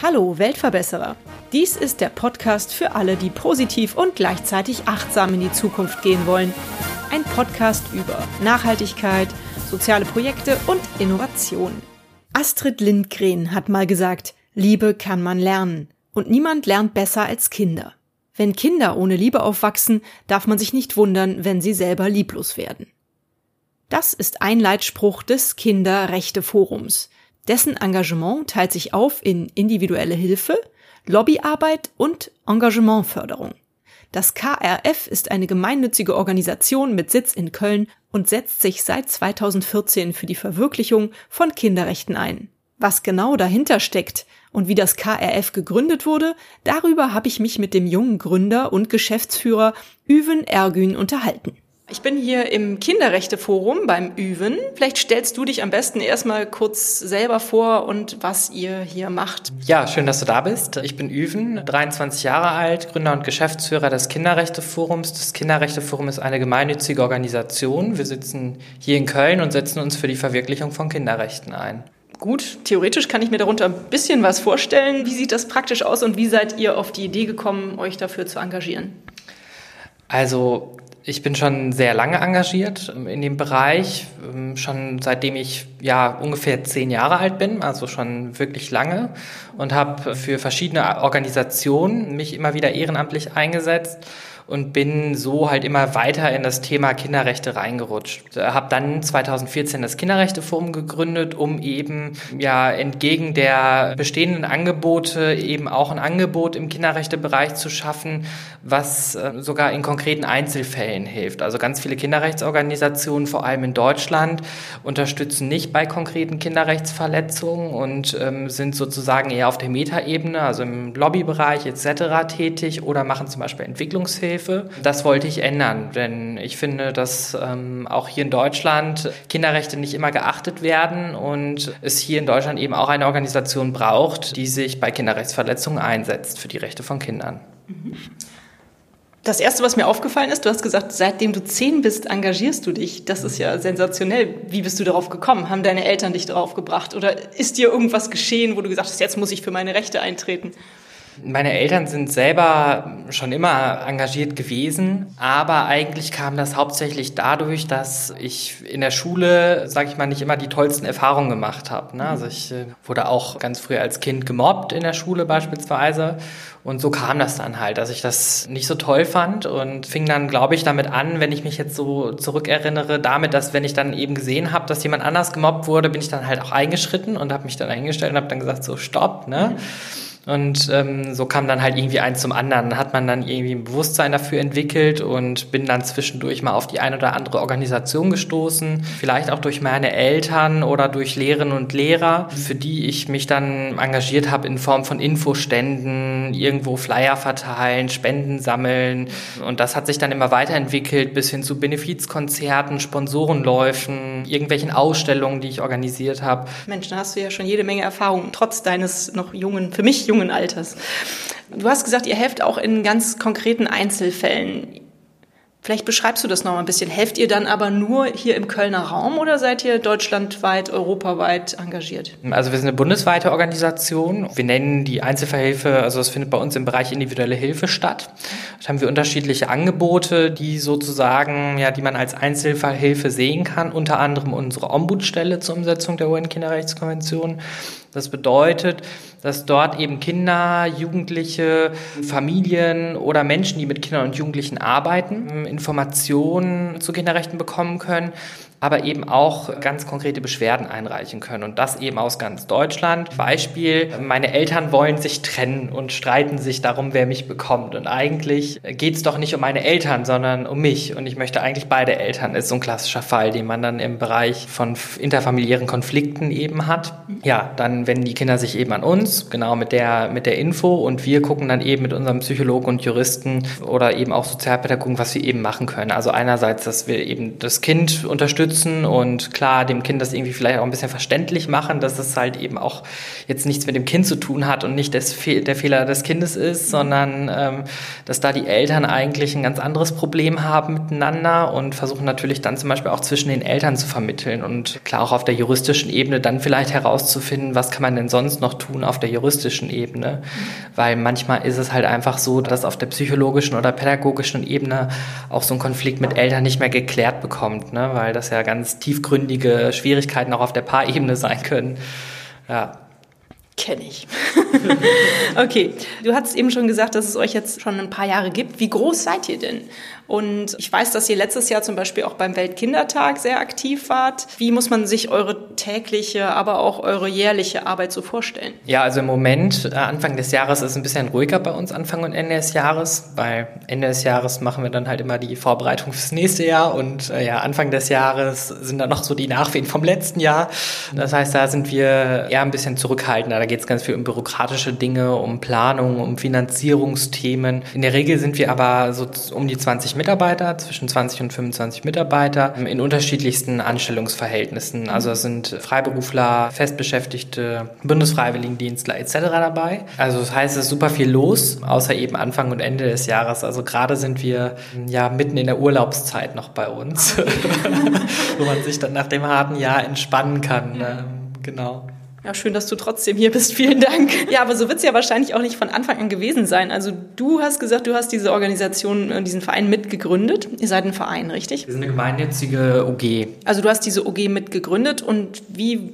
Hallo Weltverbesserer. Dies ist der Podcast für alle, die positiv und gleichzeitig achtsam in die Zukunft gehen wollen. Ein Podcast über Nachhaltigkeit, soziale Projekte und Innovation. Astrid Lindgren hat mal gesagt, Liebe kann man lernen. Und niemand lernt besser als Kinder. Wenn Kinder ohne Liebe aufwachsen, darf man sich nicht wundern, wenn sie selber lieblos werden. Das ist ein Leitspruch des Kinderrechteforums. Dessen Engagement teilt sich auf in individuelle Hilfe, Lobbyarbeit und Engagementförderung. Das KRF ist eine gemeinnützige Organisation mit Sitz in Köln und setzt sich seit 2014 für die Verwirklichung von Kinderrechten ein. Was genau dahinter steckt und wie das KRF gegründet wurde, darüber habe ich mich mit dem jungen Gründer und Geschäftsführer Üven Ergün unterhalten. Ich bin hier im Kinderrechteforum beim Üven. Vielleicht stellst du dich am besten erstmal kurz selber vor und was ihr hier macht. Ja, schön, dass du da bist. Ich bin Üven, 23 Jahre alt, Gründer und Geschäftsführer des Kinderrechteforums. Das Kinderrechteforum ist eine gemeinnützige Organisation. Wir sitzen hier in Köln und setzen uns für die Verwirklichung von Kinderrechten ein. Gut, theoretisch kann ich mir darunter ein bisschen was vorstellen. Wie sieht das praktisch aus und wie seid ihr auf die Idee gekommen, euch dafür zu engagieren? Also ich bin schon sehr lange engagiert in dem Bereich, ähm, schon seitdem ich ja ungefähr zehn Jahre alt bin, also schon wirklich lange und habe für verschiedene Organisationen mich immer wieder ehrenamtlich eingesetzt und bin so halt immer weiter in das Thema Kinderrechte reingerutscht. Habe dann 2014 das Kinderrechteforum gegründet, um eben ja entgegen der bestehenden Angebote eben auch ein Angebot im Kinderrechtebereich zu schaffen, was äh, sogar in konkreten Einzelfällen hilft. Also ganz viele Kinderrechtsorganisationen, vor allem in Deutschland, unterstützen nicht bei konkreten Kinderrechtsverletzungen und ähm, sind sozusagen eher auf der Metaebene, also im Lobbybereich etc. tätig oder machen zum Beispiel Entwicklungshilfe Entwicklungshilfe. Das wollte ich ändern, denn ich finde, dass ähm, auch hier in Deutschland Kinderrechte nicht immer geachtet werden und es hier in Deutschland eben auch eine Organisation braucht, die sich bei Kinderrechtsverletzungen einsetzt für die Rechte von Kindern. Das Erste, was mir aufgefallen ist, du hast gesagt, seitdem du zehn bist, engagierst du dich. Das ist ja sensationell. Wie bist du darauf gekommen? Haben deine Eltern dich darauf gebracht? Oder ist dir irgendwas geschehen, wo du gesagt hast, jetzt muss ich für meine Rechte eintreten? Meine Eltern sind selber schon immer engagiert gewesen, aber eigentlich kam das hauptsächlich dadurch, dass ich in der Schule, sage ich mal, nicht immer die tollsten Erfahrungen gemacht habe. Ne? Also ich äh, wurde auch ganz früh als Kind gemobbt in der Schule beispielsweise und so kam das dann halt, dass ich das nicht so toll fand und fing dann, glaube ich, damit an, wenn ich mich jetzt so zurückerinnere, damit, dass wenn ich dann eben gesehen habe, dass jemand anders gemobbt wurde, bin ich dann halt auch eingeschritten und habe mich dann eingestellt und habe dann gesagt, so stopp, ne? Mhm und ähm, so kam dann halt irgendwie eins zum anderen. Hat man dann irgendwie ein Bewusstsein dafür entwickelt und bin dann zwischendurch mal auf die eine oder andere Organisation gestoßen. Vielleicht auch durch meine Eltern oder durch Lehrerinnen und Lehrer, für die ich mich dann engagiert habe in Form von Infoständen, irgendwo Flyer verteilen, Spenden sammeln. Und das hat sich dann immer weiterentwickelt bis hin zu Benefizkonzerten, Sponsorenläufen, irgendwelchen Ausstellungen, die ich organisiert habe. Mensch, da hast du ja schon jede Menge Erfahrung, trotz deines noch jungen, für mich jungen jungen Alters. Du hast gesagt, ihr helft auch in ganz konkreten Einzelfällen. Vielleicht beschreibst du das noch mal ein bisschen. Helft ihr dann aber nur hier im Kölner Raum oder seid ihr deutschlandweit, europaweit engagiert? Also wir sind eine bundesweite Organisation. Wir nennen die Einzelverhilfe, also das findet bei uns im Bereich individuelle Hilfe statt. Da haben wir unterschiedliche Angebote, die sozusagen, ja, die man als Einzelfallhilfe sehen kann. Unter anderem unsere Ombudsstelle zur Umsetzung der UN-Kinderrechtskonvention. Das bedeutet, dass dort eben Kinder, Jugendliche, Familien oder Menschen, die mit Kindern und Jugendlichen arbeiten, Informationen zu Kinderrechten bekommen können aber eben auch ganz konkrete Beschwerden einreichen können und das eben aus ganz Deutschland. Beispiel, meine Eltern wollen sich trennen und streiten sich darum, wer mich bekommt und eigentlich geht es doch nicht um meine Eltern, sondern um mich und ich möchte eigentlich beide Eltern. Ist so ein klassischer Fall, den man dann im Bereich von interfamiliären Konflikten eben hat. Ja, dann dann wenden die Kinder sich eben an uns, genau mit der, mit der Info und wir gucken dann eben mit unserem Psychologen und Juristen oder eben auch Sozialpädagogen, was wir eben machen können. Also einerseits, dass wir eben das Kind unterstützen und klar dem Kind das irgendwie vielleicht auch ein bisschen verständlich machen, dass es halt eben auch jetzt nichts mit dem Kind zu tun hat und nicht des, der Fehler des Kindes ist, sondern ähm, dass da die Eltern eigentlich ein ganz anderes Problem haben miteinander und versuchen natürlich dann zum Beispiel auch zwischen den Eltern zu vermitteln und klar auch auf der juristischen Ebene dann vielleicht herauszufinden, was kann man denn sonst noch tun auf der juristischen Ebene, weil manchmal ist es halt einfach so, dass auf der psychologischen oder pädagogischen Ebene auch so ein Konflikt mit Eltern nicht mehr geklärt bekommt, ne? weil das ja ganz tiefgründige Schwierigkeiten auch auf der Paarebene sein können. Ja. Kenne ich. okay, du hast eben schon gesagt, dass es euch jetzt schon ein paar Jahre gibt. Wie groß seid ihr denn? Und ich weiß, dass ihr letztes Jahr zum Beispiel auch beim Weltkindertag sehr aktiv wart. Wie muss man sich eure tägliche, aber auch eure jährliche Arbeit so vorstellen? Ja, also im Moment, äh, Anfang des Jahres ist ein bisschen ruhiger bei uns, Anfang und Ende des Jahres, weil Ende des Jahres machen wir dann halt immer die Vorbereitung fürs nächste Jahr und äh, ja, Anfang des Jahres sind dann noch so die Nachwehen vom letzten Jahr. Das heißt, da sind wir eher ein bisschen zurückhaltender. Da geht es ganz viel um bürokratische Dinge, um Planung, um Finanzierungsthemen. In der Regel sind wir aber so um die 20 Mitarbeiter, zwischen 20 und 25 Mitarbeiter in unterschiedlichsten Anstellungsverhältnissen. Also es sind Freiberufler, Festbeschäftigte, Bundesfreiwilligendienstler etc. dabei. Also das heißt, es ist super viel los, außer eben Anfang und Ende des Jahres. Also gerade sind wir ja mitten in der Urlaubszeit noch bei uns, wo man sich dann nach dem harten Jahr entspannen kann. Ja. Genau. Ja, schön, dass du trotzdem hier bist. Vielen Dank. Ja, aber so wird es ja wahrscheinlich auch nicht von Anfang an gewesen sein. Also du hast gesagt, du hast diese Organisation, äh, diesen Verein mitgegründet. Ihr seid ein Verein, richtig? Wir sind eine gemeinnützige OG. Also du hast diese OG mitgegründet und wie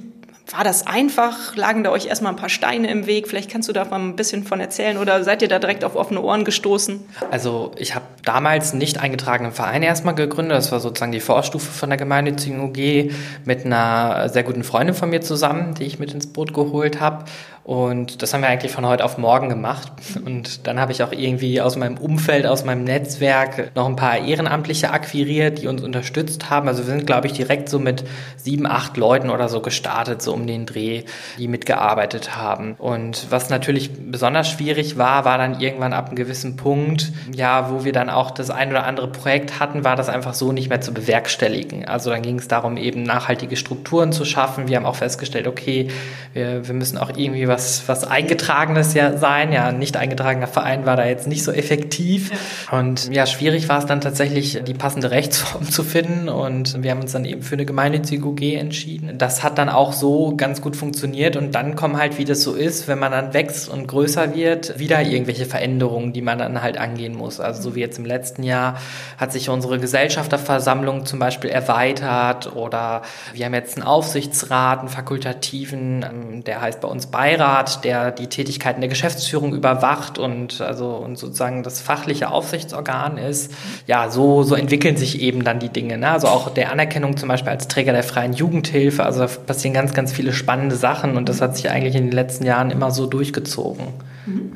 war das einfach? Lagen da euch erstmal ein paar Steine im Weg? Vielleicht kannst du da mal ein bisschen von erzählen oder seid ihr da direkt auf offene Ohren gestoßen? Also ich habe damals nicht eingetragenen Verein erstmal gegründet. Das war sozusagen die Vorstufe von der gemeinnützigen UG mit einer sehr guten Freundin von mir zusammen, die ich mit ins Boot geholt habe. Und das haben wir eigentlich von heute auf morgen gemacht. Und dann habe ich auch irgendwie aus meinem Umfeld, aus meinem Netzwerk noch ein paar Ehrenamtliche akquiriert, die uns unterstützt haben. Also wir sind, glaube ich, direkt so mit sieben, acht Leuten oder so gestartet, so um den Dreh, die mitgearbeitet haben. Und was natürlich besonders schwierig war, war dann irgendwann ab einem gewissen Punkt, ja, wo wir dann auch das ein oder andere Projekt hatten, war das einfach so nicht mehr zu bewerkstelligen. Also dann ging es darum, eben nachhaltige Strukturen zu schaffen. Wir haben auch festgestellt, okay, wir, wir müssen auch irgendwie was, was Eingetragenes ja sein. Ja, ein nicht eingetragener Verein war da jetzt nicht so effektiv. Ja. Und ja, schwierig war es dann tatsächlich, die passende Rechtsform zu finden. Und wir haben uns dann eben für eine gemeinnützige UG entschieden. Das hat dann auch so ganz gut funktioniert. Und dann kommen halt, wie das so ist, wenn man dann wächst und größer wird, wieder irgendwelche Veränderungen, die man dann halt angehen muss. Also so wie jetzt im letzten Jahr hat sich unsere Gesellschafterversammlung zum Beispiel erweitert oder wir haben jetzt einen Aufsichtsrat, einen fakultativen, ähm, der heißt bei uns Beirat Beirat, der die Tätigkeiten der Geschäftsführung überwacht und also und sozusagen das fachliche Aufsichtsorgan ist. Ja, so, so entwickeln sich eben dann die Dinge. Ne? Also auch der Anerkennung zum Beispiel als Träger der freien Jugendhilfe. Also da passieren ganz, ganz viele spannende Sachen und das hat sich eigentlich in den letzten Jahren immer so durchgezogen. Mhm.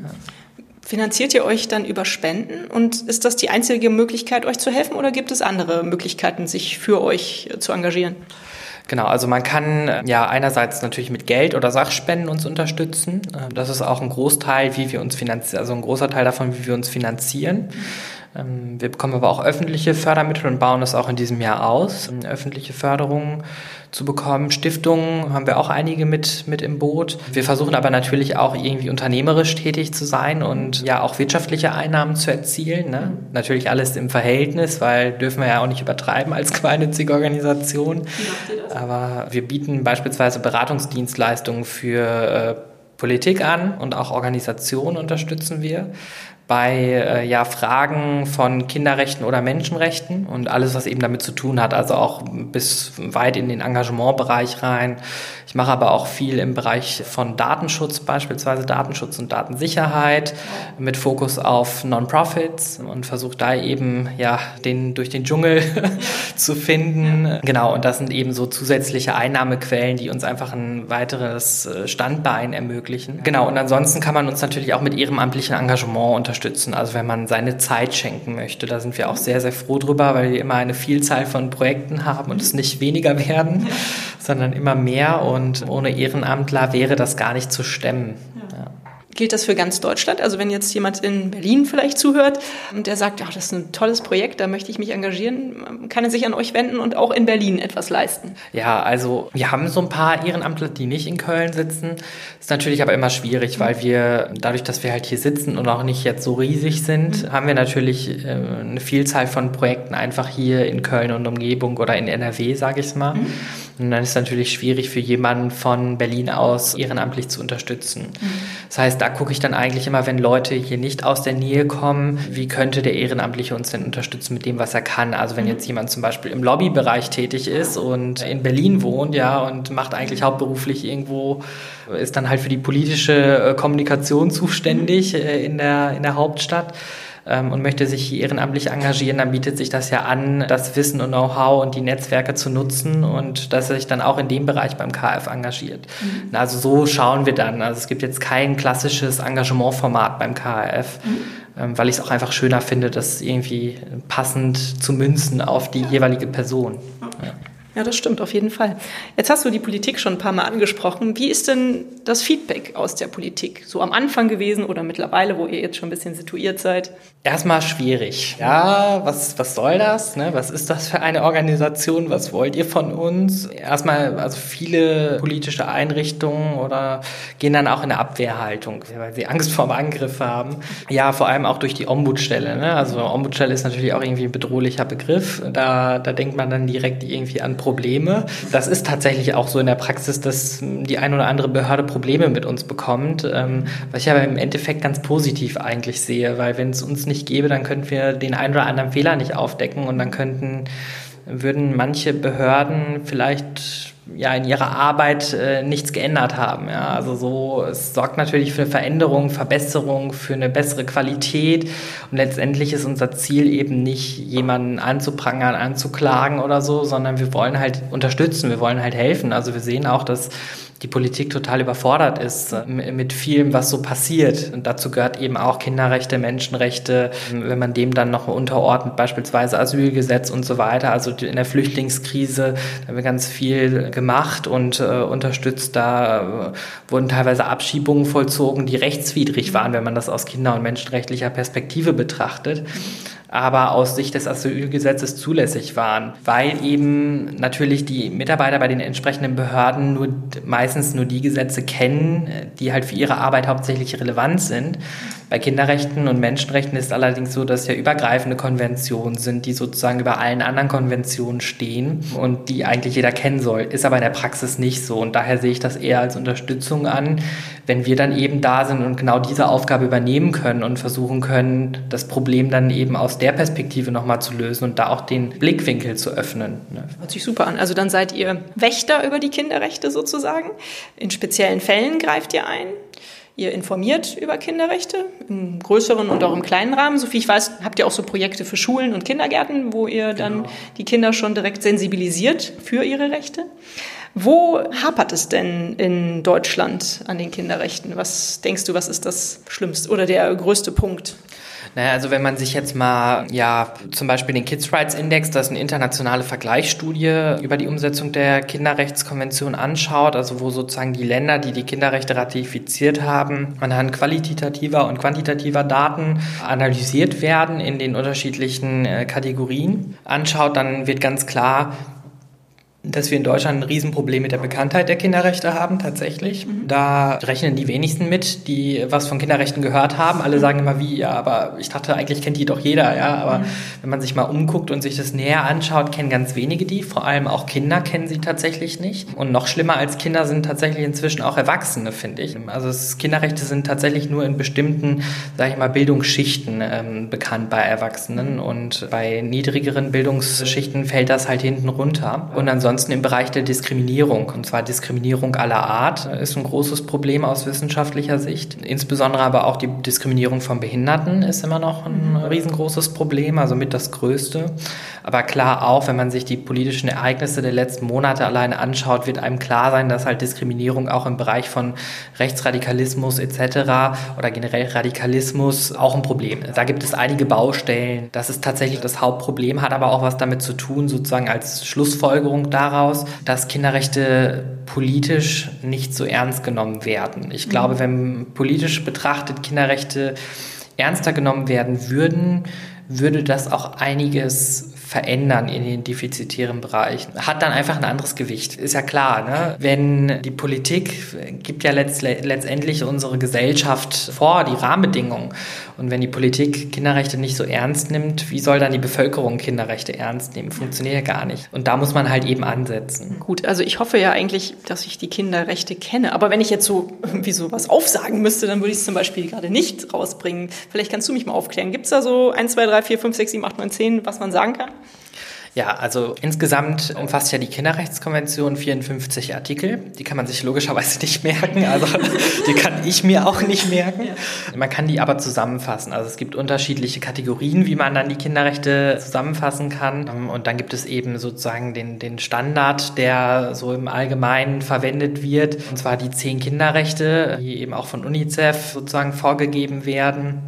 Finanziert ihr euch dann über Spenden und ist das die einzige Möglichkeit, euch zu helfen oder gibt es andere Möglichkeiten, sich für euch zu engagieren? Genau, also man kann äh, ja einerseits natürlich mit Geld oder Sachspenden uns unterstützen. Äh, das ist auch ein Großteil, wie wir uns finanzieren, also ein großer Teil davon, wie wir uns finanzieren. Ähm, wir bekommen aber auch öffentliche Fördermittel und bauen das auch in diesem Jahr aus, ähm, öffentliche Förderungen zu bekommen. Stiftungen haben wir auch einige mit, mit im Boot. Wir versuchen aber natürlich auch irgendwie unternehmerisch tätig zu sein und ja auch wirtschaftliche Einnahmen zu erzielen. Ne? Natürlich alles im Verhältnis, weil dürfen wir ja auch nicht übertreiben als gemeinnützige Organisation. Aber wir bieten beispielsweise Beratungsdienstleistungen für äh, Politik an und auch Organisationen unterstützen wir bei äh, ja, Fragen von Kinderrechten oder Menschenrechten und alles, was eben damit zu tun hat, also auch bis weit in den Engagementbereich rein. Ich mache aber auch viel im Bereich von Datenschutz, beispielsweise Datenschutz und Datensicherheit, mit Fokus auf Non-Profits und versuche da eben ja den durch den Dschungel zu finden. Genau, und das sind eben so zusätzliche Einnahmequellen, die uns einfach ein weiteres äh, Standbein ermöglichen. Genau, und ansonsten kann man uns natürlich auch mit ehrenamtlichem Engagement unterstützen unterstützen. Also wenn man seine Zeit schenken möchte, da sind wir auch sehr, sehr froh drüber, weil wir immer eine Vielzahl von Projekten haben und es nicht weniger werden, sondern immer mehr. Und ohne Ehrenamtler wäre das gar nicht zu stemmen. Gilt das für ganz Deutschland? Also wenn jetzt jemand in Berlin vielleicht zuhört und der sagt, ach, das ist ein tolles Projekt, da möchte ich mich engagieren, kann er sich an euch wenden und auch in Berlin etwas leisten? Ja, also wir haben so ein paar Ehrenamtler, die nicht in Köln sitzen. Ist natürlich aber immer schwierig, weil wir dadurch, dass wir halt hier sitzen und auch nicht jetzt so riesig sind, mhm. haben wir natürlich äh, eine Vielzahl von Projekten einfach hier in Köln und Umgebung oder in NRW, sage ich mal. Mhm. Und dann ist es natürlich schwierig für jemanden von Berlin aus ehrenamtlich zu unterstützen. Mhm. Das heißt, da gucke ich dann eigentlich immer, wenn Leute hier nicht aus der Nähe kommen, wie könnte der Ehrenamtliche uns denn unterstützen mit dem, was er kann? Also wenn mhm. jetzt jemand zum Beispiel im Lobbybereich tätig ist und in Berlin wohnt, ja, und macht eigentlich hauptberuflich irgendwo, ist dann halt für die politische äh, Kommunikation zuständig mhm. äh, in der, in der Hauptstadt ähm, und möchte sich hier ehrenamtlich engagieren, dann bietet sich das ja an, das Wissen und Know-how und die Netzwerke zu nutzen und dass er sich dann auch in dem Bereich beim KF engagiert. Mhm. Also so schauen wir dann. Also es gibt jetzt kein klassisches Engagementformat beim KF. Mhm ähm, weil ich es auch einfach schöner finde, das irgendwie passend zu münzen auf die jeweilige Person. Ja. Ja, das stimmt auf jeden Fall. Jetzt hast du die Politik schon ein paar Mal angesprochen. Wie ist denn das Feedback aus der Politik? So am Anfang gewesen oder mittlerweile, wo ihr jetzt schon ein bisschen situiert seid? Erstmal schwierig. Ja, was, was soll das? Ne? Was ist das für eine Organisation? Was wollt ihr von uns? Erstmal, also viele politische Einrichtungen oder gehen dann auch in eine Abwehrhaltung, weil sie Angst vor dem Angriff haben. Ja, vor allem auch durch die Ombudsstelle. Ne? Also Ombudsstelle ist natürlich auch irgendwie ein bedrohlicher Begriff. Da, da denkt man dann direkt irgendwie an Probleme. Das ist tatsächlich auch so in der Praxis, dass die ein oder andere Behörde Probleme mit uns bekommt, ähm, was ich aber im Endeffekt ganz positiv eigentlich sehe, weil wenn es uns nicht gäbe, dann könnten wir den einen oder anderen Fehler nicht aufdecken und dann könnten, würden manche Behörden vielleicht ja in ihrer Arbeit äh, nichts geändert haben. Ja. Also so, es sorgt natürlich für Veränderung, Verbesserung, für eine bessere Qualität. Und letztendlich ist unser Ziel eben nicht, jemanden anzuprangern, anzuklagen oder so, sondern wir wollen halt unterstützen, wir wollen halt helfen. Also wir sehen auch, dass die Politik total überfordert ist äh, mit vielem, was so passiert. Und dazu gehört eben auch Kinderrechte, Menschenrechte, wenn man dem dann noch unterordnet, beispielsweise Asylgesetz und so weiter. Also in der Flüchtlingskrise haben wir ganz viel gemacht und äh, unterstützt. Da äh, wurden teilweise Abschiebungen vollzogen, die rechtswidrig waren, wenn man das aus kinder- und menschenrechtlicher Perspektive betrachtet aber aus Sicht des Asylgesetzes zulässig waren, weil eben natürlich die Mitarbeiter bei den entsprechenden Behörden nur meistens nur die Gesetze kennen, die halt für ihre Arbeit hauptsächlich relevant sind. Bei Kinderrechten und Menschenrechten ist allerdings so, dass ja übergreifende Konventionen sind, die sozusagen über allen anderen Konventionen stehen und die eigentlich jeder kennen soll. Ist aber in der Praxis nicht so. Und daher sehe ich das eher als Unterstützung an, wenn wir dann eben da sind und genau diese Aufgabe übernehmen können und versuchen können, das Problem dann eben aus der Perspektive nochmal zu lösen und da auch den Blickwinkel zu öffnen. Ne? Hört sich super an. Also dann seid ihr Wächter über die Kinderrechte sozusagen. In speziellen Fällen greift ihr ein. Ihr informiert über Kinderrechte im größeren und auch im kleinen Rahmen. Soviel ich weiß, habt ihr auch so Projekte für Schulen und Kindergärten, wo ihr dann genau. die Kinder schon direkt sensibilisiert für ihre Rechte. Wo hapert es denn in Deutschland an den Kinderrechten? Was denkst du, was ist das Schlimmste oder der größte Punkt? Naja, also wenn man sich jetzt mal, ja, zum Beispiel den Kids Rights Index, das ist eine internationale Vergleichsstudie über die Umsetzung der Kinderrechtskonvention anschaut, also wo sozusagen die Länder, die die Kinderrechte ratifiziert haben, anhand qualitativer und quantitativer Daten analysiert werden in den unterschiedlichen äh, Kategorien anschaut, dann wird ganz klar, dass wir in Deutschland ein Riesenproblem mit der Bekanntheit der Kinderrechte haben, tatsächlich. Mhm. Da rechnen die wenigsten mit, die was von Kinderrechten gehört haben. Alle sagen immer wie, ja, aber ich dachte, eigentlich kennt die doch jeder, ja. Aber mhm. wenn man sich mal umguckt und sich das näher anschaut, kennen ganz wenige die. Vor allem auch Kinder kennen sie tatsächlich nicht. Und noch schlimmer als Kinder sind tatsächlich inzwischen auch Erwachsene, finde ich. Also es, Kinderrechte sind tatsächlich nur in bestimmten, sage ich mal, Bildungsschichten ähm, bekannt bei Erwachsenen. Und bei niedrigeren Bildungsschichten fällt das halt hinten runter. Und ansonsten ansonsten im Bereich der Diskriminierung, und zwar Diskriminierung aller Art, ist ein großes Problem aus wissenschaftlicher Sicht. Insbesondere aber auch die Diskriminierung von Behinderten ist immer noch ein mhm. riesengroßes Problem, also mit das größte. Aber klar auch, wenn man sich die politischen Ereignisse der letzten Monate alleine anschaut, wird einem klar sein, dass halt Diskriminierung auch im Bereich von Rechtsradikalismus etc. oder generell Radikalismus auch ein Problem ist. Da gibt es einige Baustellen. Das ist tatsächlich das Hauptproblem, hat aber auch was damit zu tun, sozusagen als Schlussfolgerung daraus, dass Kinderrechte politisch nicht so ernst genommen werden. Ich glaube, mhm. wenn politisch betrachtet Kinderrechte ernster genommen werden würden, würde das auch einiges verändern in den defizitären Bereichen. Hat dann einfach ein anderes Gewicht. Ist ja klar, ne? wenn die Politik gibt ja letzt, letztendlich unsere Gesellschaft vor, die Rahmenbedingungen. Und wenn die Politik Kinderrechte nicht so ernst nimmt, wie soll dann die Bevölkerung Kinderrechte ernst nehmen? Funktioniert ja gar nicht. Und da muss man halt eben ansetzen. Gut, also ich hoffe ja eigentlich, dass ich die Kinderrechte kenne. Aber wenn ich jetzt so irgendwie so was aufsagen müsste, dann würde ich es zum Beispiel gerade nicht rausbringen. Vielleicht kannst du mich mal aufklären. Gibt es da so 1, 2, 3, 4, 5, 6, 7, 8, 9, 10, was man sagen kann? Ja, also insgesamt umfasst ja die Kinderrechtskonvention 54 Artikel. Die kann man sich logischerweise nicht merken, also die kann ich mir auch nicht merken. Man kann die aber zusammenfassen. Also es gibt unterschiedliche Kategorien, wie man dann die Kinderrechte zusammenfassen kann. Und dann gibt es eben sozusagen den, den Standard, der so im Allgemeinen verwendet wird. Und zwar die zehn Kinderrechte, die eben auch von UNICEF sozusagen vorgegeben werden.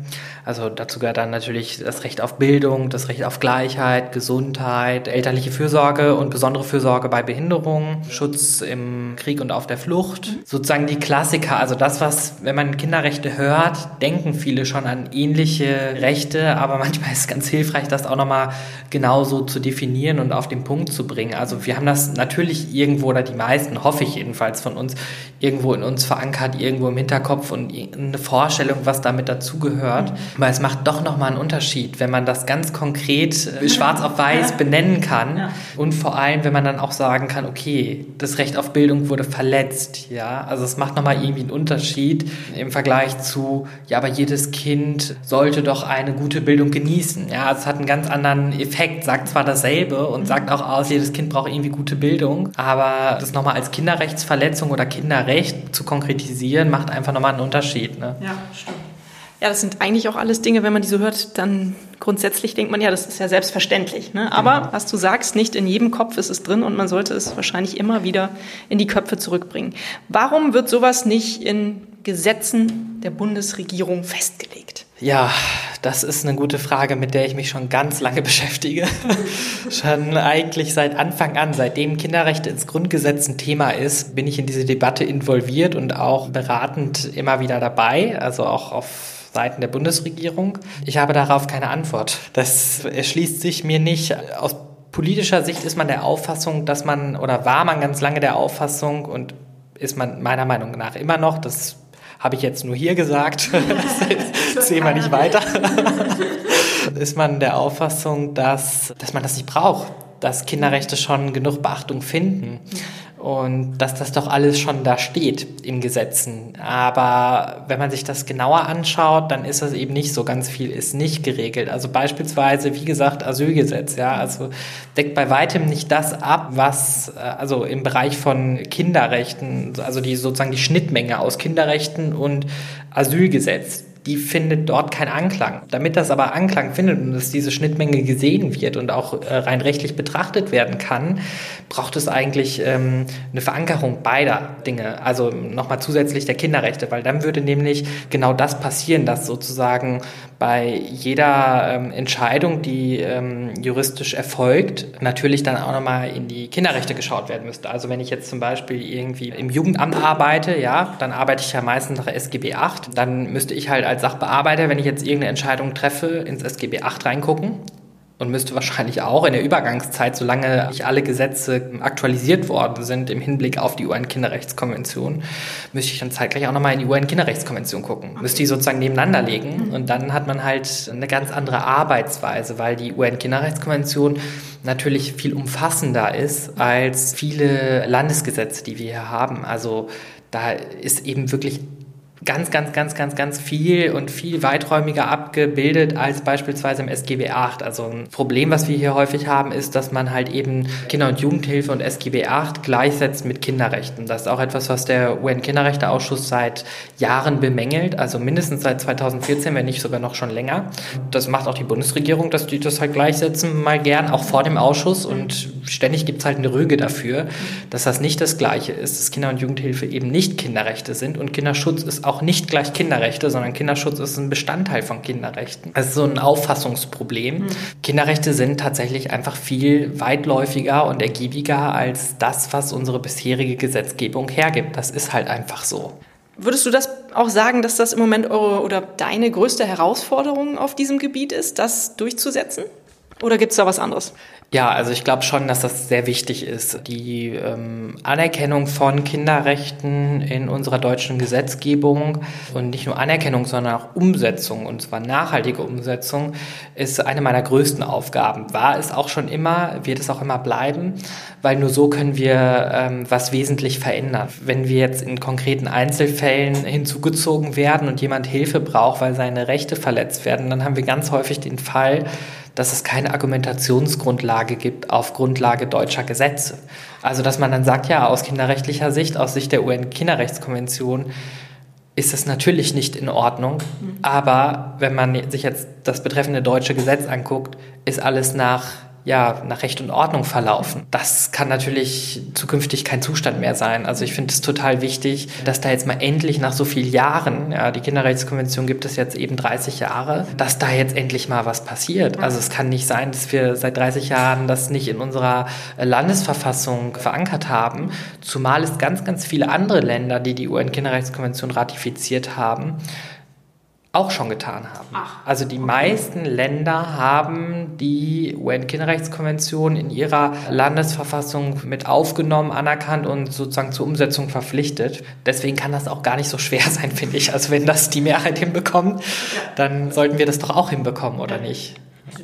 Also dazu gehört dann natürlich das Recht auf Bildung, das Recht auf Gleichheit, Gesundheit, elterliche Fürsorge und besondere Fürsorge bei Behinderungen, Schutz im Krieg und auf der Flucht. Mhm. Sozusagen die Klassiker, also das, was, wenn man Kinderrechte hört, denken viele schon an ähnliche Rechte, aber manchmal ist es ganz hilfreich, das auch nochmal genauso zu definieren und auf den Punkt zu bringen. Also wir haben das natürlich irgendwo, oder die meisten, hoffe ich jedenfalls von uns, irgendwo in uns verankert, irgendwo im Hinterkopf und eine Vorstellung, was damit dazugehört. Weil es macht doch nochmal einen Unterschied, wenn man das ganz konkret äh, schwarz auf weiß benennen kann. Ja. Und vor allem, wenn man dann auch sagen kann, okay, das Recht auf Bildung wurde verletzt. Ja, also es macht nochmal irgendwie einen Unterschied im Vergleich zu, ja, aber jedes Kind sollte doch eine gute Bildung genießen. Ja, es hat einen ganz anderen Effekt, sagt zwar dasselbe und mhm. sagt auch aus, jedes Kind braucht irgendwie gute Bildung, aber das nochmal als Kinderrechtsverletzung oder Kinderrecht zu konkretisieren, macht einfach nochmal einen Unterschied. Ne? Ja, stimmt. Ja, das sind eigentlich auch alles Dinge, wenn man die so hört, dann grundsätzlich denkt man, ja, das ist ja selbstverständlich. Ne? Aber genau. was du sagst, nicht in jedem Kopf ist es drin und man sollte es wahrscheinlich immer wieder in die Köpfe zurückbringen. Warum wird sowas nicht in Gesetzen der Bundesregierung festgelegt? Ja, das ist eine gute Frage, mit der ich mich schon ganz lange beschäftige. schon eigentlich seit Anfang an, seitdem Kinderrechte ins Grundgesetz ein Thema ist, bin ich in diese Debatte involviert und auch beratend immer wieder dabei, also auch auf Seiten der Bundesregierung. Ich habe darauf keine Antwort. Das erschließt sich mir nicht. Aus politischer Sicht ist man der Auffassung, dass man, oder war man ganz lange der Auffassung und ist man meiner Meinung nach immer noch, das habe ich jetzt nur hier gesagt, das sehen wir nicht weiter, ist man der Auffassung, dass, dass man das nicht braucht, dass Kinderrechte schon genug Beachtung finden und dass das doch alles schon da steht in Gesetzen. Aber wenn man sich das genauer anschaut, dann ist das eben nicht so. Ganz viel ist nicht geregelt. Also beispielsweise, wie gesagt, Asylgesetz, ja, also deckt bei weitem nicht das ab, was äh, also im Bereich von Kinderrechten, also die sozusagen die Schnittmenge aus Kinderrechten und Asylgesetz die findet dort keinen Anklang. Damit das aber Anklang findet und dass diese Schnittmenge gesehen wird und auch äh, rein rechtlich betrachtet werden kann, braucht es eigentlich ähm, eine Verankerung beider Dinge. Also nochmal zusätzlich der Kinderrechte, weil dann würde nämlich genau das passieren, dass sozusagen bei jeder ähm, Entscheidung, die ähm, juristisch erfolgt, natürlich dann auch nochmal in die Kinderrechte geschaut werden müsste. Also wenn ich jetzt zum Beispiel irgendwie im Jugendamt arbeite, ja, dann arbeite ich ja meistens nach SGB 8, dann müsste ich halt als Sachbearbeiter, wenn ich jetzt irgendeine Entscheidung treffe, ins SGB 8 reingucken und müsste wahrscheinlich auch in der Übergangszeit, solange nicht alle Gesetze aktualisiert worden sind im Hinblick auf die UN-Kinderrechtskonvention, müsste ich dann zeitgleich auch nochmal in die UN-Kinderrechtskonvention gucken. Müsste die sozusagen nebeneinander legen und dann hat man halt eine ganz andere Arbeitsweise, weil die UN-Kinderrechtskonvention natürlich viel umfassender ist als viele Landesgesetze, die wir hier haben. Also da ist eben wirklich ganz, ganz, ganz, ganz, ganz viel und viel weiträumiger abgebildet als beispielsweise im SGB 8. Also ein Problem, was wir hier häufig haben, ist, dass man halt eben Kinder- und Jugendhilfe und SGB 8 gleichsetzt mit Kinderrechten. Das ist auch etwas, was der UN-Kinderrechteausschuss seit Jahren bemängelt, also mindestens seit 2014, wenn nicht sogar noch schon länger. Das macht auch die Bundesregierung, dass die das halt gleichsetzen, mal gern, auch vor dem Ausschuss und ständig gibt es halt eine Rüge dafür, dass das nicht das Gleiche ist, dass Kinder- und Jugendhilfe eben nicht Kinderrechte sind und Kinderschutz ist auch nicht gleich Kinderrechte, sondern Kinderschutz ist ein Bestandteil von Kinderrechten. Das ist so ein Auffassungsproblem. Mhm. Kinderrechte sind tatsächlich einfach viel weitläufiger und ergiebiger als das, was unsere bisherige Gesetzgebung hergibt. Das ist halt einfach so. Würdest du das auch sagen, dass das im Moment eure oder deine größte Herausforderung auf diesem Gebiet ist, das durchzusetzen? Oder gibt es da was anderes? Ja, also ich glaube schon, dass das sehr wichtig ist. Die ähm, Anerkennung von Kinderrechten in unserer deutschen Gesetzgebung und nicht nur Anerkennung, sondern auch Umsetzung, und zwar nachhaltige Umsetzung, ist eine meiner größten Aufgaben. War es auch schon immer, wird es auch immer bleiben, weil nur so können wir ähm, was wesentlich verändern. Wenn wir jetzt in konkreten Einzelfällen hinzugezogen werden und jemand Hilfe braucht, weil seine Rechte verletzt werden, dann haben wir ganz häufig den Fall, dass es keine Argumentationsgrundlage gibt auf Grundlage deutscher Gesetze. Also dass man dann sagt, ja, aus kinderrechtlicher Sicht, aus Sicht der UN-Kinderrechtskonvention, ist es natürlich nicht in Ordnung. Mhm. Aber wenn man sich jetzt das betreffende deutsche Gesetz anguckt, ist alles nach ja, nach Recht und Ordnung verlaufen. Das kann natürlich zukünftig kein Zustand mehr sein. Also ich finde es total wichtig, dass da jetzt mal endlich nach so vielen Jahren, ja, die Kinderrechtskonvention gibt es jetzt eben 30 Jahre, dass da jetzt endlich mal was passiert. Also es kann nicht sein, dass wir seit 30 Jahren das nicht in unserer Landesverfassung verankert haben, zumal es ganz, ganz viele andere Länder, die die UN-Kinderrechtskonvention ratifiziert haben, auch schon getan haben. Ach, also die okay. meisten Länder haben die UN-Kinderrechtskonvention in ihrer Landesverfassung mit aufgenommen, anerkannt und sozusagen zur Umsetzung verpflichtet. Deswegen kann das auch gar nicht so schwer sein, finde ich. Also wenn das die Mehrheit hinbekommt, dann sollten wir das doch auch hinbekommen, oder nicht?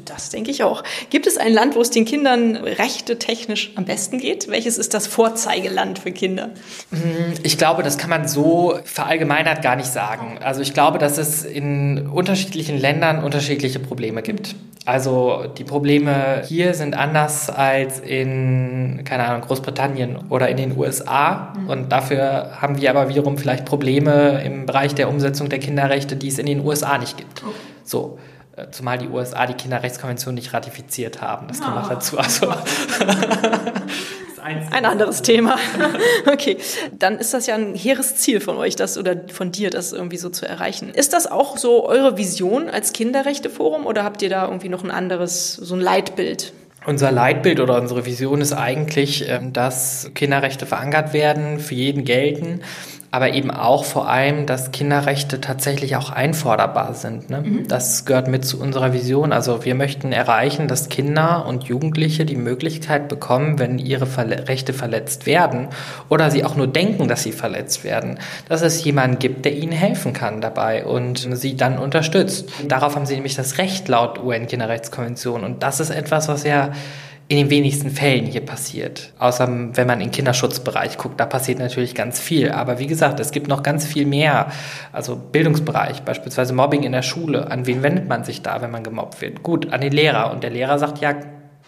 Das denke ich auch. Gibt es ein Land, wo es den Kindern rechte technisch am besten geht? Welches ist das Vorzeigeland für Kinder? Hm, ich glaube, das kann man so verallgemeinert gar nicht sagen. Also ich glaube, dass es in unterschiedlichen Ländern unterschiedliche Probleme gibt. Also die Probleme hier sind anders als in, keine Ahnung, Großbritannien oder in den USA. Mhm. Und dafür haben wir aber wiederum vielleicht Probleme im Bereich der Umsetzung der Kinderrechte, die es in den USA nicht gibt. So. Äh, zumal die USA die Kinderrechtskonvention nicht ratifiziert haben. Das kommt oh. noch ah. dazu. Also ein anderes Thema. okay, dann ist das ja ein hehres Ziel von euch, das oder von dir, das irgendwie so zu erreichen. Ist das auch so eure Vision als Kinderrechteforum oder habt ihr da irgendwie noch ein anderes, so ein Leitbild? Unser Leitbild oder unsere Vision ist eigentlich, ähm, dass Kinderrechte verankert werden, für jeden gelten aber eben auch vor allem, dass Kinderrechte tatsächlich auch einforderbar sind. Ne? Mhm. Das gehört mit zu unserer Vision. Also wir möchten erreichen, dass Kinder und Jugendliche die Möglichkeit bekommen, wenn ihre Verle Rechte verletzt werden oder sie auch nur denken, dass sie verletzt werden, dass es jemanden gibt, der ihnen helfen kann dabei und sie dann unterstützt. Darauf haben sie nämlich das Recht laut UN-Kinderrechtskonvention. Und das ist etwas, was ja in den wenigsten Fällen hier passiert. Außer wenn man in den Kinderschutzbereich guckt, da passiert natürlich ganz viel. Aber wie gesagt, es gibt noch ganz viel mehr. Also Bildungsbereich, beispielsweise Mobbing in der Schule. An wen wendet man sich da, wenn man gemobbt wird? Gut, an den Lehrer. Und der Lehrer sagt, ja,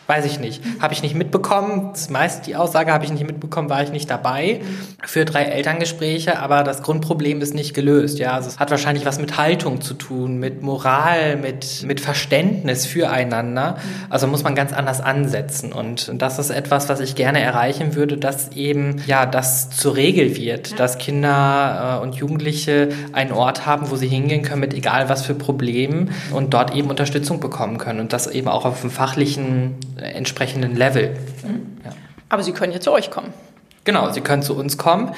Weiß ich nicht. Habe ich nicht mitbekommen. Das meist die Aussage habe ich nicht mitbekommen, war ich nicht dabei für drei Elterngespräche, aber das Grundproblem ist nicht gelöst. Ja, also es hat wahrscheinlich was mit Haltung zu tun, mit Moral, mit, mit Verständnis füreinander. Also muss man ganz anders ansetzen. Und das ist etwas, was ich gerne erreichen würde, dass eben, ja, das zur Regel wird, dass Kinder äh, und Jugendliche einen Ort haben, wo sie hingehen können mit egal was für Problemen und dort eben Unterstützung bekommen können und das eben auch auf dem fachlichen entsprechenden Level. Mhm. Ja. Aber Sie können ja zu euch kommen. Genau, Sie können zu uns kommen.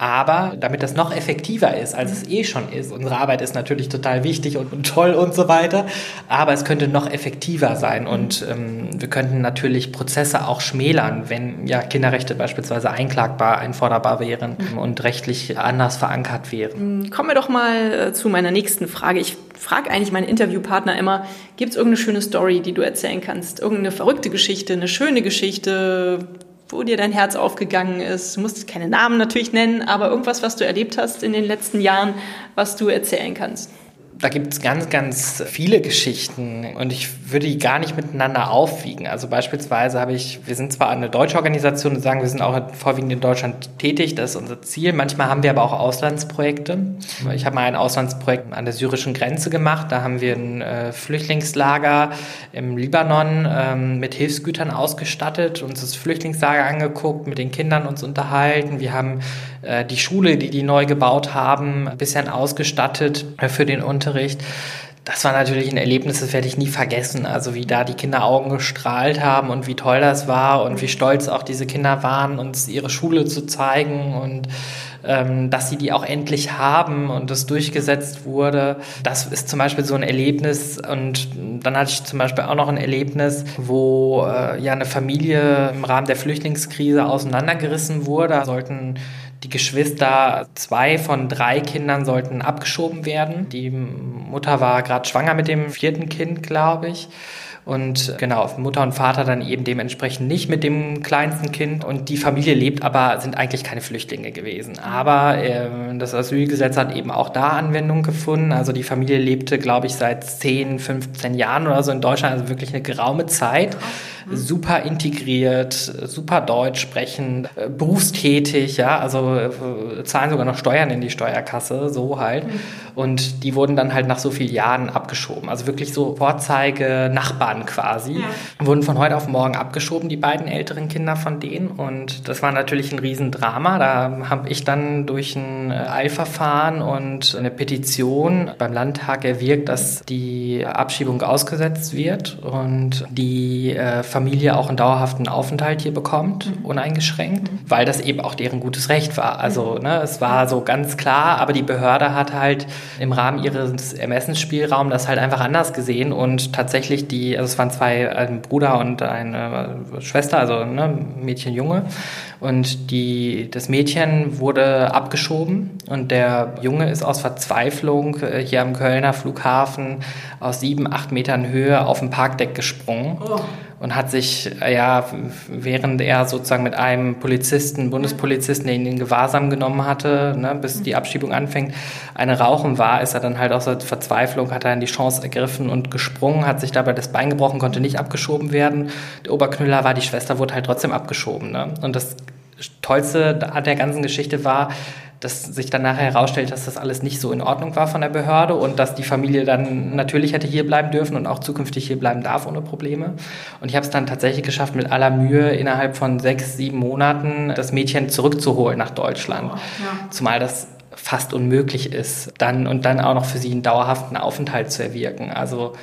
Aber damit das noch effektiver ist, als es eh schon ist, unsere Arbeit ist natürlich total wichtig und, und toll und so weiter, aber es könnte noch effektiver sein und ähm, wir könnten natürlich Prozesse auch schmälern, wenn ja Kinderrechte beispielsweise einklagbar, einforderbar wären mhm. und rechtlich anders verankert wären. Mhm, kommen wir doch mal äh, zu meiner nächsten Frage. Ich frage eigentlich meinen Interviewpartner immer, gibt es irgendeine schöne Story, die du erzählen kannst? Irgendeine verrückte Geschichte, eine schöne Geschichte, wo dir dein Herz aufgegangen ist? Du musst keine Namen natürlich nennen, aber irgendwas, was du erlebt hast in den letzten Jahren, was du erzählen kannst. Da gibt es ganz, ganz viele Geschichten und ich würde die gar nicht miteinander aufwiegen. Also beispielsweise habe ich, wir sind zwar eine deutsche Organisation und sagen, wir sind auch vorwiegend in Deutschland tätig, das ist unser Ziel. Manchmal haben wir aber auch Auslandsprojekte. Ich habe mal ein Auslandsprojekt an der syrischen Grenze gemacht. Da haben wir ein äh, Flüchtlingslager im Libanon ähm, mit Hilfsgütern ausgestattet, uns das Flüchtlingslager angeguckt, mit den Kindern uns unterhalten. Wir haben äh, die Schule, die die neu gebaut haben, ein bisschen ausgestattet für den Unterricht Unterricht. Das war natürlich ein Erlebnis, das werde ich nie vergessen. Also wie da die Kinder Augen gestrahlt haben und wie toll das war und wie stolz auch diese Kinder waren, uns ihre Schule zu zeigen und ähm, dass sie die auch endlich haben und das durchgesetzt wurde. Das ist zum Beispiel so ein Erlebnis. Und dann hatte ich zum Beispiel auch noch ein Erlebnis, wo äh, ja eine Familie im Rahmen der Flüchtlingskrise auseinandergerissen wurde. Da sollten die Geschwister, zwei von drei Kindern sollten abgeschoben werden. Die Mutter war gerade schwanger mit dem vierten Kind, glaube ich. Und genau, Mutter und Vater dann eben dementsprechend nicht mit dem kleinsten Kind. Und die Familie lebt aber, sind eigentlich keine Flüchtlinge gewesen. Aber äh, das Asylgesetz hat eben auch da Anwendung gefunden. Also die Familie lebte, glaube ich, seit 10, 15 Jahren oder so in Deutschland, also wirklich eine geraume Zeit. Mhm. Super integriert, super Deutsch sprechen, äh, berufstätig, ja, also äh, zahlen sogar noch Steuern in die Steuerkasse, so halt. Mhm. Und die wurden dann halt nach so vielen Jahren abgeschoben. Also wirklich so Vorzeige Nachbarn quasi. Ja. Wurden von heute auf morgen abgeschoben, die beiden älteren Kinder von denen. Und das war natürlich ein Riesendrama. Da habe ich dann durch ein äh, Eilverfahren und eine Petition beim Landtag erwirkt, dass die Abschiebung ausgesetzt wird und die äh, Familie auch einen dauerhaften Aufenthalt hier bekommt, mhm. uneingeschränkt, mhm. weil das eben auch deren gutes Recht war. Also mhm. ne, es war so ganz klar, aber die Behörde hat halt im Rahmen ihres Ermessensspielraums das halt einfach anders gesehen und tatsächlich die, also es waren zwei, ein Bruder und eine Schwester, also ne, Mädchen, Junge und die, das Mädchen wurde abgeschoben und der Junge ist aus Verzweiflung äh, hier am Kölner Flughafen aus sieben, acht Metern Höhe auf dem Parkdeck gesprungen. Oh und hat sich, äh, ja, während er sozusagen mit einem Polizisten, Bundespolizisten, der ihn in Gewahrsam genommen hatte, ne, bis die Abschiebung anfängt, eine Rauchen war, ist er dann halt aus der Verzweiflung, hat er dann die Chance ergriffen und gesprungen, hat sich dabei das Bein gebrochen, konnte nicht abgeschoben werden. Der Oberknüller war, die Schwester wurde halt trotzdem abgeschoben. Ne? Und das Tollste an der ganzen Geschichte war, dass sich dann nachher herausstellt, dass das alles nicht so in Ordnung war von der Behörde und dass die Familie dann natürlich hätte hier bleiben dürfen und auch zukünftig hier bleiben darf ohne Probleme. Und ich habe es dann tatsächlich geschafft, mit aller Mühe innerhalb von sechs, sieben Monaten das Mädchen zurückzuholen nach Deutschland. Ja. Zumal das fast unmöglich ist, dann und dann auch noch für sie einen dauerhaften Aufenthalt zu erwirken. Also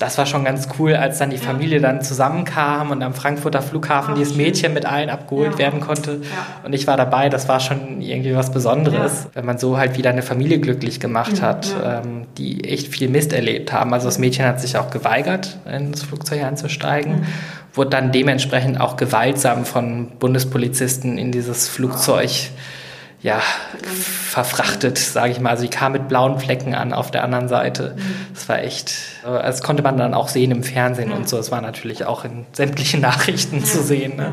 das war schon ganz cool, als dann die Familie dann zusammenkam und am Frankfurter Flughafen dieses Mädchen mit allen abgeholt werden konnte. Und ich war dabei, das war schon irgendwie was Besonderes, wenn man so halt wieder eine Familie glücklich gemacht hat, ähm, die echt viel Mist erlebt haben. Also das Mädchen hat sich auch geweigert, ins Flugzeug einzusteigen, mhm. wurde dann dementsprechend auch gewaltsam von Bundespolizisten in dieses Flugzeug ja, verfrachtet, sage ich mal. Also die kam mit blauen Flecken an auf der anderen Seite. Mhm. Das war echt, äh, das konnte man dann auch sehen im Fernsehen und so. Es war natürlich auch in sämtlichen Nachrichten zu sehen. Ne?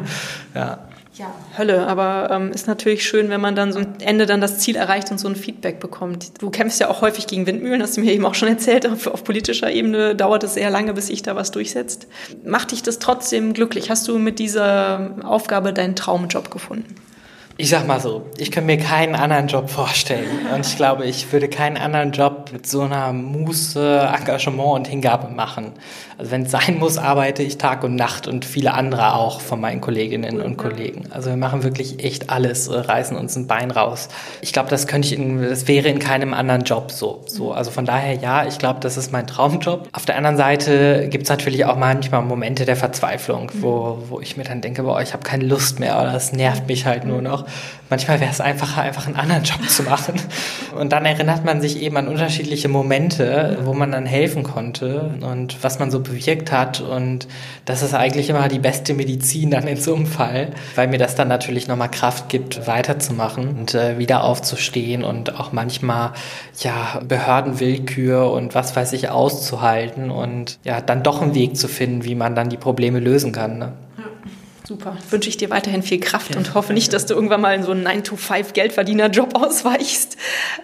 Ja. Ja, Hölle, aber ähm, ist natürlich schön, wenn man dann so am Ende dann das Ziel erreicht und so ein Feedback bekommt. Du kämpfst ja auch häufig gegen Windmühlen, hast du mir eben auch schon erzählt. Auf, auf politischer Ebene dauert es sehr lange, bis sich da was durchsetzt. Macht dich das trotzdem glücklich? Hast du mit dieser Aufgabe deinen Traumjob gefunden? Ich sag mal so, ich kann mir keinen anderen Job vorstellen. Und ich glaube, ich würde keinen anderen Job mit so einer Muße, Engagement und Hingabe machen. Also wenn es sein muss, arbeite ich Tag und Nacht und viele andere auch von meinen Kolleginnen und Kollegen. Also wir machen wirklich echt alles, äh, reißen uns ein Bein raus. Ich glaube, das könnte ich in, das wäre in keinem anderen Job so. so. Also von daher ja, ich glaube, das ist mein Traumjob. Auf der anderen Seite gibt es natürlich auch manchmal Momente der Verzweiflung, wo, wo ich mir dann denke, boah, ich habe keine Lust mehr oder es nervt mich halt nur noch manchmal wäre es einfacher, einfach einen anderen Job zu machen. Und dann erinnert man sich eben an unterschiedliche Momente, wo man dann helfen konnte und was man so bewirkt hat. Und das ist eigentlich immer die beste Medizin dann in so einem Fall, weil mir das dann natürlich nochmal Kraft gibt, weiterzumachen und äh, wieder aufzustehen und auch manchmal ja Behördenwillkür und was weiß ich auszuhalten und ja dann doch einen Weg zu finden, wie man dann die Probleme lösen kann. Ne? Super. Wünsche ich dir weiterhin viel Kraft und hoffe nicht, dass du irgendwann mal in so einen 9-to-5-Geldverdiener-Job ausweichst.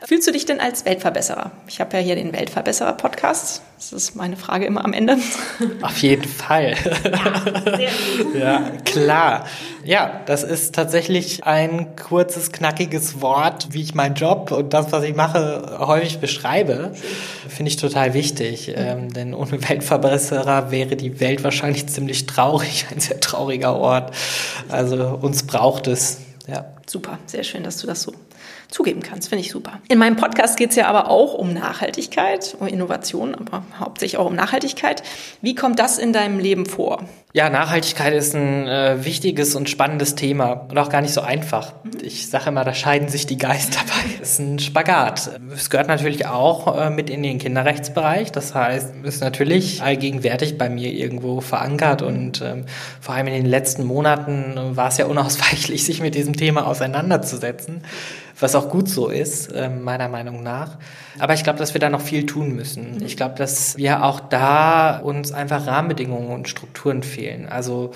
Fühlst du dich denn als Weltverbesserer? Ich habe ja hier den Weltverbesserer-Podcast. Das ist meine Frage immer am Ende. Auf jeden Fall. Ja, sehr gut. ja, klar. Ja, das ist tatsächlich ein kurzes, knackiges Wort, wie ich meinen Job und das, was ich mache, häufig beschreibe. Finde ich total wichtig. Ähm, denn ohne Weltverbesserer wäre die Welt wahrscheinlich ziemlich traurig. Ein sehr trauriger Ort. Ort. Also uns braucht es. Ja. Super, sehr schön, dass du das so zugeben kannst. Finde ich super. In meinem Podcast geht es ja aber auch um Nachhaltigkeit, um Innovation, aber hauptsächlich auch um Nachhaltigkeit. Wie kommt das in deinem Leben vor? Ja, Nachhaltigkeit ist ein äh, wichtiges und spannendes Thema und auch gar nicht so einfach. Ich sage immer, da scheiden sich die Geister bei. Es ist ein Spagat. Es gehört natürlich auch äh, mit in den Kinderrechtsbereich. Das heißt, es ist natürlich allgegenwärtig bei mir irgendwo verankert und ähm, vor allem in den letzten Monaten war es ja unausweichlich, sich mit diesem Thema auseinanderzusetzen was auch gut so ist, äh, meiner Meinung nach. Aber ich glaube, dass wir da noch viel tun müssen. Ich glaube, dass wir auch da uns einfach Rahmenbedingungen und Strukturen fehlen. Also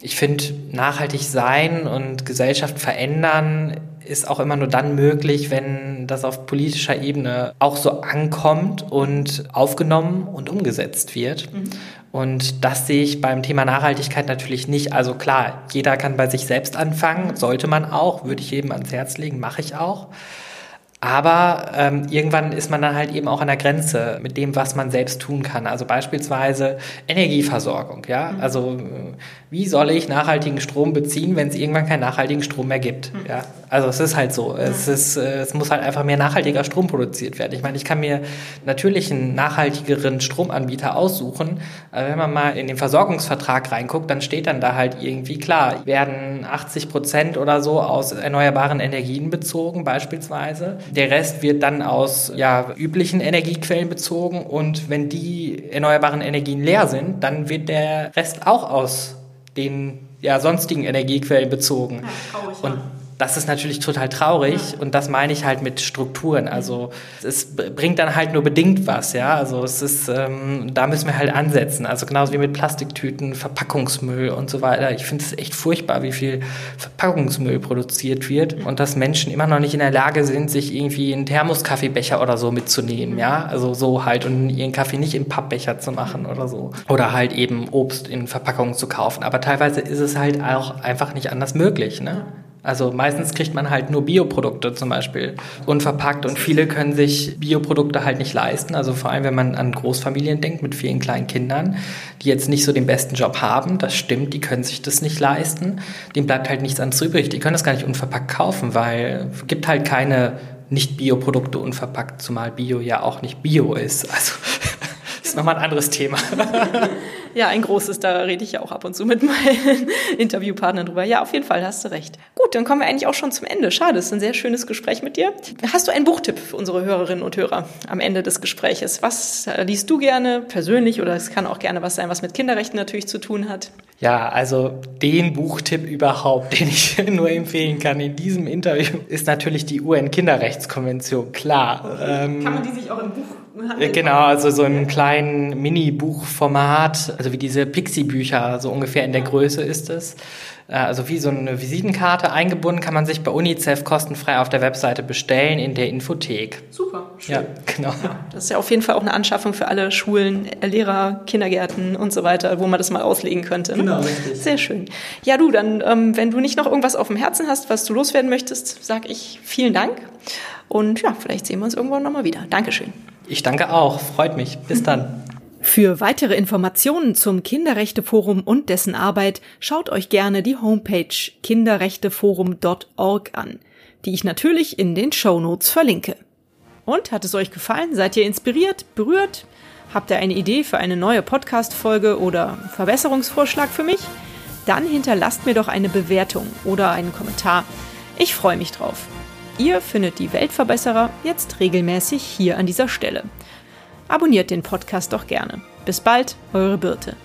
ich finde, nachhaltig sein und Gesellschaft verändern ist auch immer nur dann möglich, wenn das auf politischer Ebene auch so ankommt und aufgenommen und umgesetzt wird. Mhm. Und das sehe ich beim Thema Nachhaltigkeit natürlich nicht. Also klar, jeder kann bei sich selbst anfangen, sollte man auch, würde ich jedem ans Herz legen, mache ich auch. Aber ähm, irgendwann ist man dann halt eben auch an der Grenze mit dem, was man selbst tun kann. Also beispielsweise Energieversorgung. Ja, mhm. also wie soll ich nachhaltigen Strom beziehen, wenn es irgendwann keinen nachhaltigen Strom mehr gibt? Mhm. Ja, also es ist halt so. Es ist, äh, es muss halt einfach mehr nachhaltiger Strom produziert werden. Ich meine, ich kann mir natürlich einen nachhaltigeren Stromanbieter aussuchen. Aber wenn man mal in den Versorgungsvertrag reinguckt, dann steht dann da halt irgendwie klar, werden 80 Prozent oder so aus erneuerbaren Energien bezogen, beispielsweise. Der Rest wird dann aus ja, üblichen Energiequellen bezogen und wenn die erneuerbaren Energien leer sind, dann wird der Rest auch aus den ja, sonstigen Energiequellen bezogen. Ja, traurig, und das ist natürlich total traurig ja. und das meine ich halt mit Strukturen. Also es bringt dann halt nur bedingt was, ja. Also es ist, ähm, da müssen wir halt ansetzen. Also genauso wie mit Plastiktüten, Verpackungsmüll und so weiter. Ich finde es echt furchtbar, wie viel Verpackungsmüll produziert wird und dass Menschen immer noch nicht in der Lage sind, sich irgendwie einen Thermoskaffeebecher oder so mitzunehmen, ja. Also so halt und ihren Kaffee nicht im Pappbecher zu machen oder so. Oder halt eben Obst in Verpackungen zu kaufen. Aber teilweise ist es halt auch einfach nicht anders möglich, ne? Also meistens kriegt man halt nur Bioprodukte zum Beispiel unverpackt und viele können sich Bioprodukte halt nicht leisten. Also vor allem, wenn man an Großfamilien denkt mit vielen kleinen Kindern, die jetzt nicht so den besten Job haben, das stimmt, die können sich das nicht leisten. Dem bleibt halt nichts anderes übrig. Die können das gar nicht unverpackt kaufen, weil es gibt halt keine Nicht-Bioprodukte unverpackt, zumal Bio ja auch nicht Bio ist. Also ist nochmal ein anderes Thema. Ja, ein großes, da rede ich ja auch ab und zu mit meinen Interviewpartnern drüber. Ja, auf jeden Fall, hast du recht. Gut, dann kommen wir eigentlich auch schon zum Ende. Schade, es ist ein sehr schönes Gespräch mit dir. Hast du einen Buchtipp für unsere Hörerinnen und Hörer am Ende des Gespräches? Was liest du gerne persönlich oder es kann auch gerne was sein, was mit Kinderrechten natürlich zu tun hat? Ja, also den Buchtipp überhaupt, den ich nur empfehlen kann in diesem Interview, ist natürlich die UN-Kinderrechtskonvention. Klar. Ähm, kann man die sich auch im Buch Genau, also so im kleinen Mini-Buchformat, also wie diese Pixie-Bücher, so ungefähr in der Größe ist es. Äh, also wie so eine Visitenkarte eingebunden, kann man sich bei UNICEF kostenfrei auf der Webseite bestellen in der Infothek. Super, schön. Ja, genau. Ja, das ist ja auf jeden Fall auch eine Anschaffung für alle Schulen, Lehrer, Kindergärten und so weiter, wo man das mal auslegen könnte. Ne? Genau, richtig. Sehr schön. Ja, du, dann, ähm, wenn du nicht noch irgendwas auf dem Herzen hast, was du loswerden möchtest, sag ich vielen Dank. Und ja, vielleicht sehen wir uns irgendwann nochmal wieder. Dankeschön. Ich danke auch. Freut mich. Bis dann. Für weitere Informationen zum Kinderrechteforum und dessen Arbeit schaut euch gerne die Homepage kinderrechteforum.org an, die ich natürlich in den Show Notes verlinke. Und hat es euch gefallen? Seid ihr inspiriert, berührt? Habt ihr eine Idee für eine neue Podcast-Folge oder Verbesserungsvorschlag für mich? Dann hinterlasst mir doch eine Bewertung oder einen Kommentar. Ich freue mich drauf. Ihr findet die Weltverbesserer jetzt regelmäßig hier an dieser Stelle. Abonniert den Podcast doch gerne. Bis bald, eure Birte.